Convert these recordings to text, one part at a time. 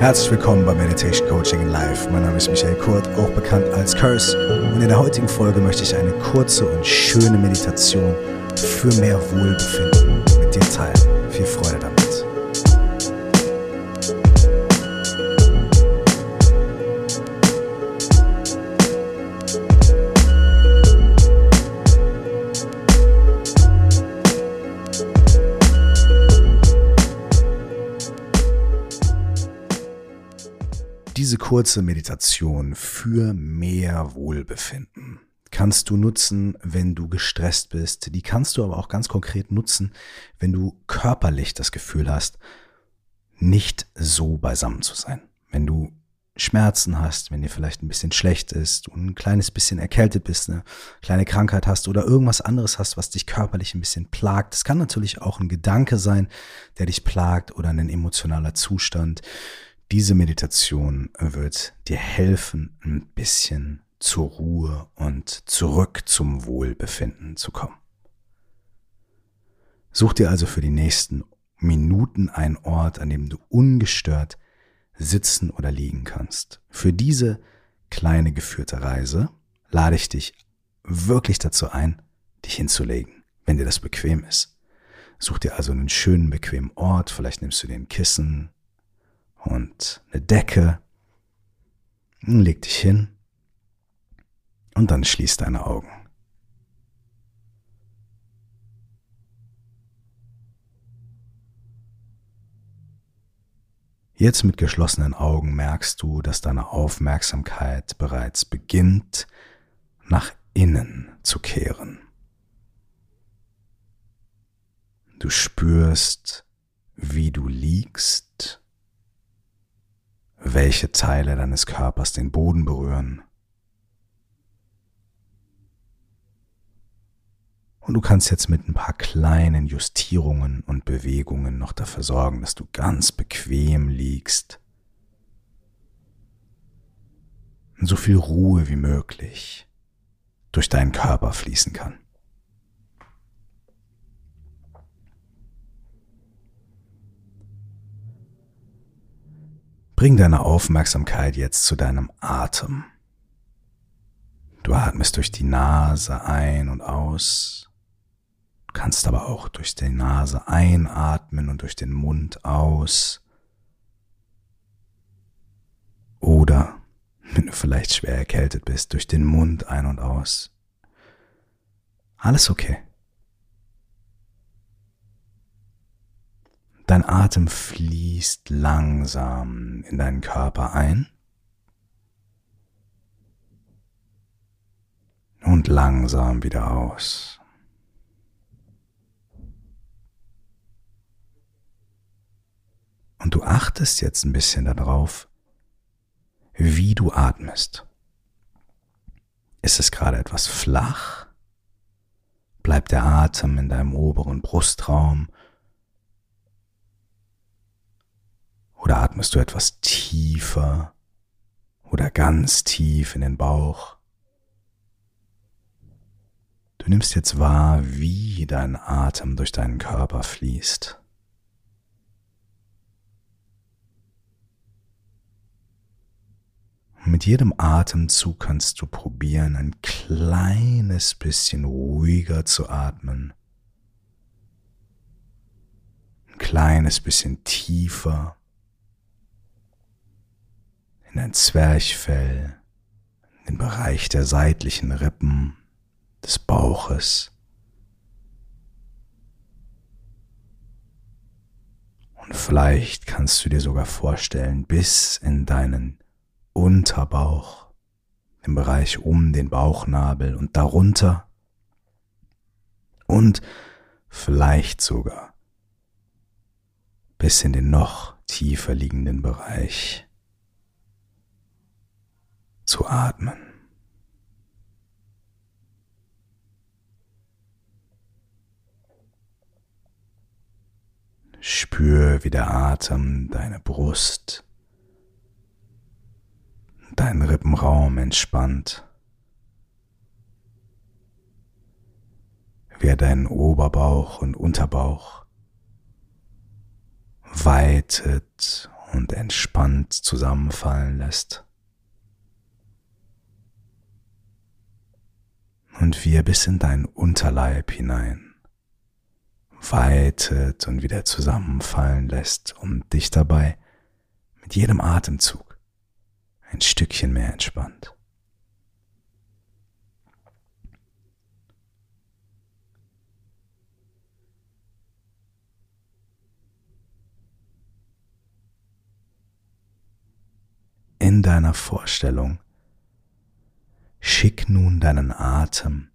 Herzlich willkommen bei Meditation Coaching in Life. Mein Name ist Michael Kurt, auch bekannt als Curse. Und in der heutigen Folge möchte ich eine kurze und schöne Meditation für mehr Wohlbefinden mit dir teilen. Viel Freude damit. Diese kurze Meditation für mehr Wohlbefinden kannst du nutzen, wenn du gestresst bist. Die kannst du aber auch ganz konkret nutzen, wenn du körperlich das Gefühl hast, nicht so beisammen zu sein. Wenn du Schmerzen hast, wenn dir vielleicht ein bisschen schlecht ist und ein kleines bisschen erkältet bist, eine kleine Krankheit hast oder irgendwas anderes hast, was dich körperlich ein bisschen plagt. Es kann natürlich auch ein Gedanke sein, der dich plagt oder ein emotionaler Zustand. Diese Meditation wird dir helfen, ein bisschen zur Ruhe und zurück zum Wohlbefinden zu kommen. Such dir also für die nächsten Minuten einen Ort, an dem du ungestört sitzen oder liegen kannst. Für diese kleine geführte Reise lade ich dich wirklich dazu ein, dich hinzulegen, wenn dir das bequem ist. Such dir also einen schönen, bequemen Ort, vielleicht nimmst du dir ein Kissen, und eine Decke. Leg dich hin und dann schließ deine Augen. Jetzt mit geschlossenen Augen merkst du, dass deine Aufmerksamkeit bereits beginnt, nach innen zu kehren. Du spürst, wie du liegst welche Teile deines Körpers den Boden berühren. Und du kannst jetzt mit ein paar kleinen Justierungen und Bewegungen noch dafür sorgen, dass du ganz bequem liegst. Und so viel Ruhe wie möglich durch deinen Körper fließen kann. Bring deine Aufmerksamkeit jetzt zu deinem Atem. Du atmest durch die Nase ein und aus. Du kannst aber auch durch die Nase einatmen und durch den Mund aus. Oder, wenn du vielleicht schwer erkältet bist, durch den Mund ein und aus. Alles okay. Dein Atem fließt langsam in deinen Körper ein und langsam wieder aus. Und du achtest jetzt ein bisschen darauf, wie du atmest. Ist es gerade etwas flach? Bleibt der Atem in deinem oberen Brustraum Oder atmest du etwas tiefer oder ganz tief in den Bauch? Du nimmst jetzt wahr, wie dein Atem durch deinen Körper fließt. mit jedem Atemzug kannst du probieren, ein kleines bisschen ruhiger zu atmen, ein kleines bisschen tiefer in dein Zwerchfell, in den Bereich der seitlichen Rippen, des Bauches. Und vielleicht kannst du dir sogar vorstellen, bis in deinen Unterbauch, im Bereich um den Bauchnabel und darunter und vielleicht sogar bis in den noch tiefer liegenden Bereich zu atmen. Spür, wie der Atem deine Brust, deinen Rippenraum entspannt, wie er deinen Oberbauch und Unterbauch weitet und entspannt zusammenfallen lässt. Und wie er bis in deinen Unterleib hinein weitet und wieder zusammenfallen lässt und dich dabei mit jedem Atemzug ein Stückchen mehr entspannt. In deiner Vorstellung schick nun deinen Atem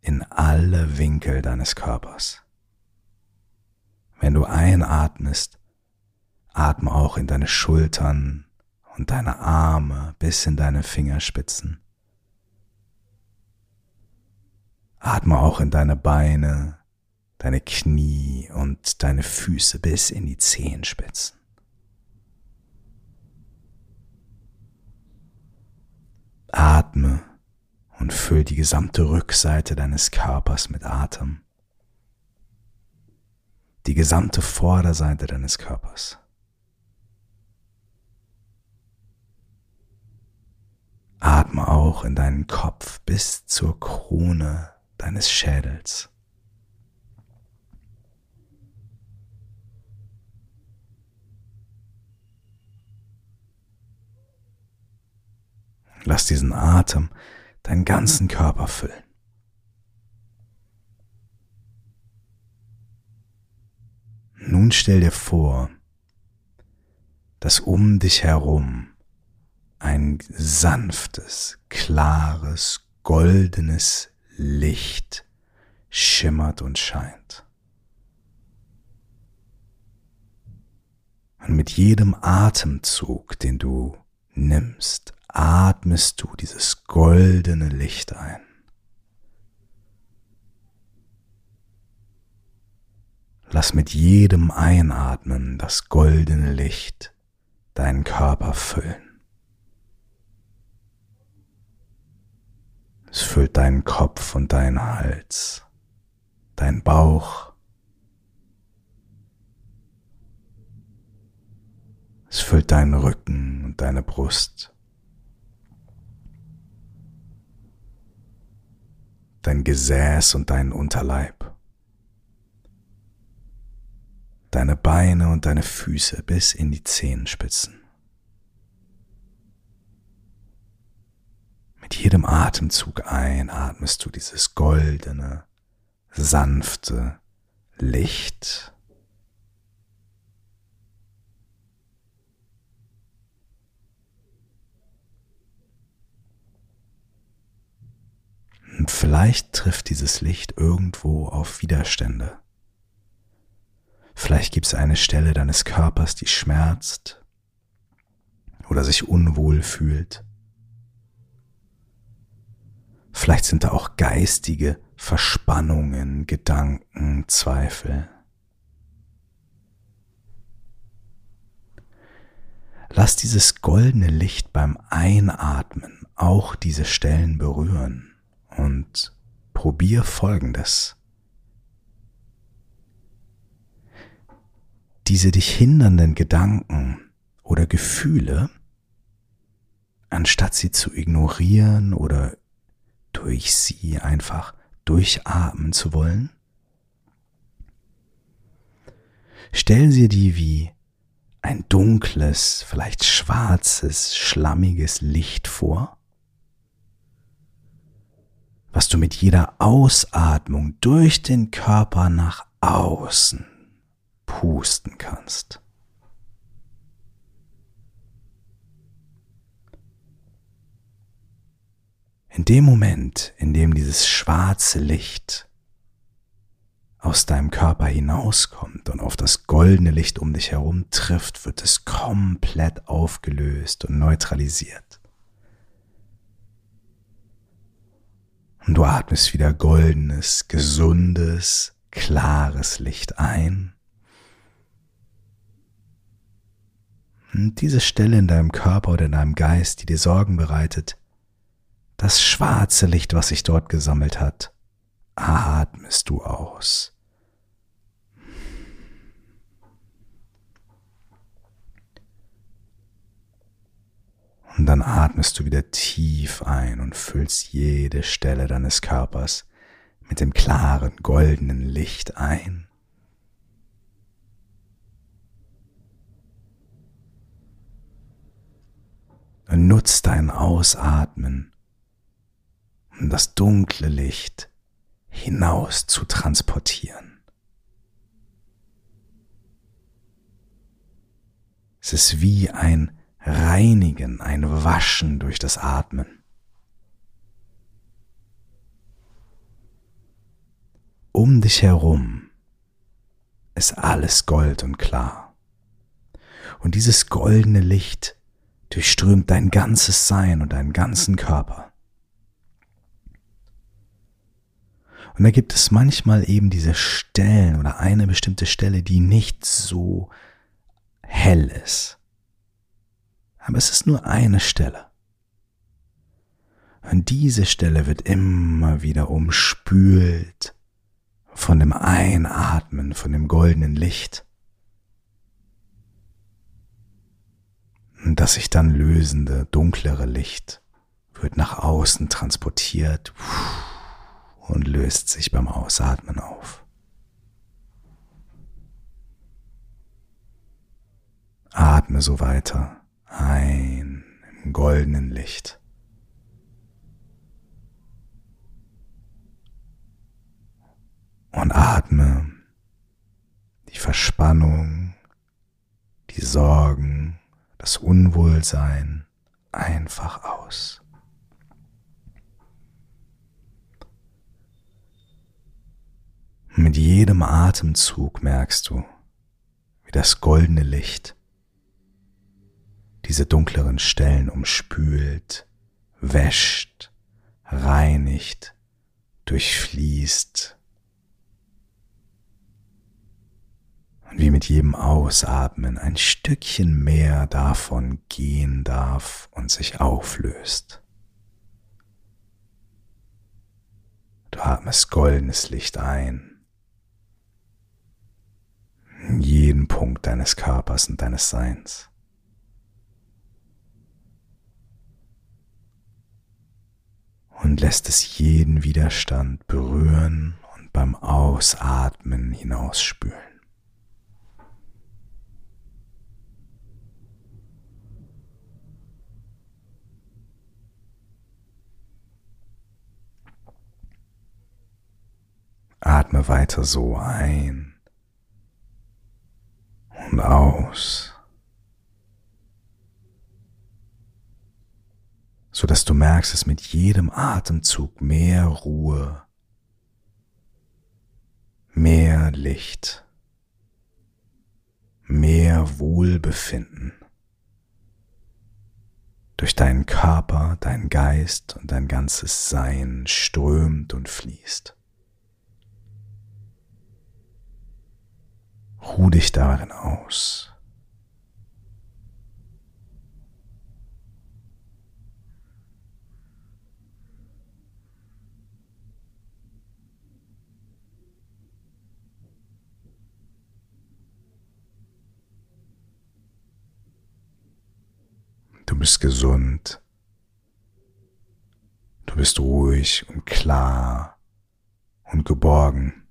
in alle Winkel deines Körpers. Wenn du einatmest, atme auch in deine Schultern und deine Arme bis in deine Fingerspitzen. Atme auch in deine Beine, deine Knie und deine Füße bis in die Zehenspitzen. Atme und füll die gesamte Rückseite deines Körpers mit Atem. Die gesamte Vorderseite deines Körpers. Atme auch in deinen Kopf bis zur Krone deines Schädels. Lass diesen Atem deinen ganzen Körper füllen. Nun stell dir vor, dass um dich herum ein sanftes, klares, goldenes Licht schimmert und scheint. Und mit jedem Atemzug, den du nimmst, atmest du dieses goldene Licht ein. Lass mit jedem Einatmen das goldene Licht deinen Körper füllen. Es füllt deinen Kopf und deinen Hals, dein Bauch. Es füllt deinen Rücken und deine Brust. Dein Gesäß und deinen Unterleib, deine Beine und deine Füße bis in die Zehenspitzen. Mit jedem Atemzug einatmest du dieses goldene, sanfte Licht Und vielleicht trifft dieses Licht irgendwo auf Widerstände. Vielleicht gibt es eine Stelle deines Körpers, die schmerzt oder sich unwohl fühlt. Vielleicht sind da auch geistige Verspannungen, Gedanken, Zweifel. Lass dieses goldene Licht beim Einatmen auch diese Stellen berühren und probier Folgendes. Diese dich hindernden Gedanken oder Gefühle, anstatt sie zu ignorieren oder durch sie einfach durchatmen zu wollen, stellen sie dir wie ein dunkles, vielleicht schwarzes, schlammiges Licht vor, was du mit jeder Ausatmung durch den Körper nach außen pusten kannst. In dem Moment, in dem dieses schwarze Licht aus deinem Körper hinauskommt und auf das goldene Licht um dich herum trifft, wird es komplett aufgelöst und neutralisiert. Und du atmest wieder goldenes, gesundes, klares Licht ein. Und diese Stelle in deinem Körper oder in deinem Geist, die dir Sorgen bereitet, das schwarze Licht, was sich dort gesammelt hat, atmest du aus. Und dann atmest du wieder tief ein und füllst jede Stelle deines Körpers mit dem klaren goldenen Licht ein. Und nutzt dein Ausatmen, um das dunkle Licht hinaus zu transportieren. Es ist wie ein Reinigen, ein Waschen durch das Atmen. Um dich herum ist alles Gold und klar. Und dieses goldene Licht durchströmt dein ganzes Sein und deinen ganzen Körper. Und da gibt es manchmal eben diese Stellen oder eine bestimmte Stelle, die nicht so hell ist. Aber es ist nur eine Stelle. Und diese Stelle wird immer wieder umspült von dem Einatmen, von dem goldenen Licht. Und das sich dann lösende, dunklere Licht wird nach außen transportiert und löst sich beim Ausatmen auf. Atme so weiter ein im goldenen Licht. Und atme die Verspannung, die Sorgen, das Unwohlsein einfach aus. Mit jedem Atemzug merkst du, wie das goldene Licht diese dunkleren Stellen umspült, wäscht, reinigt, durchfließt. Und wie mit jedem Ausatmen ein Stückchen mehr davon gehen darf und sich auflöst. Du atmest goldenes Licht ein in jeden Punkt deines Körpers und deines Seins. Und lässt es jeden Widerstand berühren und beim Ausatmen hinausspülen. Atme weiter so ein und aus, so dass du merkst, dass mit jedem Atemzug mehr Ruhe, mehr Licht, mehr Wohlbefinden durch deinen Körper, deinen Geist und dein ganzes Sein strömt und fließt. Ruh dich darin aus. Du bist gesund. Du bist ruhig und klar und geborgen.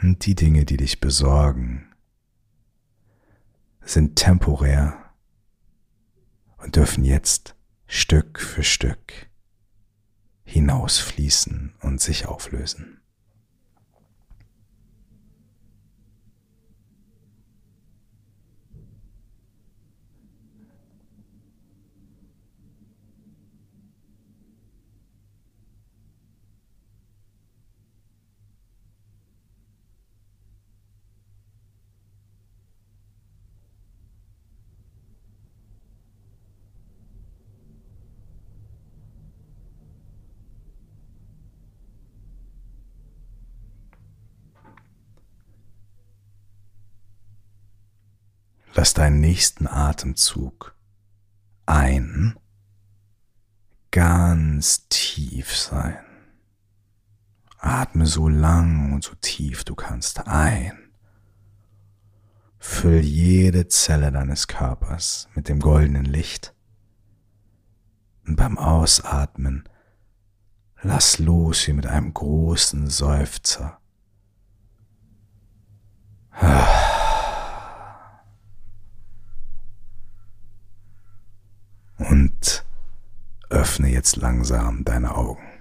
Und die Dinge, die dich besorgen, sind temporär und dürfen jetzt Stück für Stück hinausfließen und sich auflösen. Lass deinen nächsten Atemzug ein ganz tief sein. Atme so lang und so tief du kannst ein. Füll jede Zelle deines Körpers mit dem goldenen Licht. Und beim Ausatmen lass los wie mit einem großen Seufzer. Und öffne jetzt langsam deine Augen.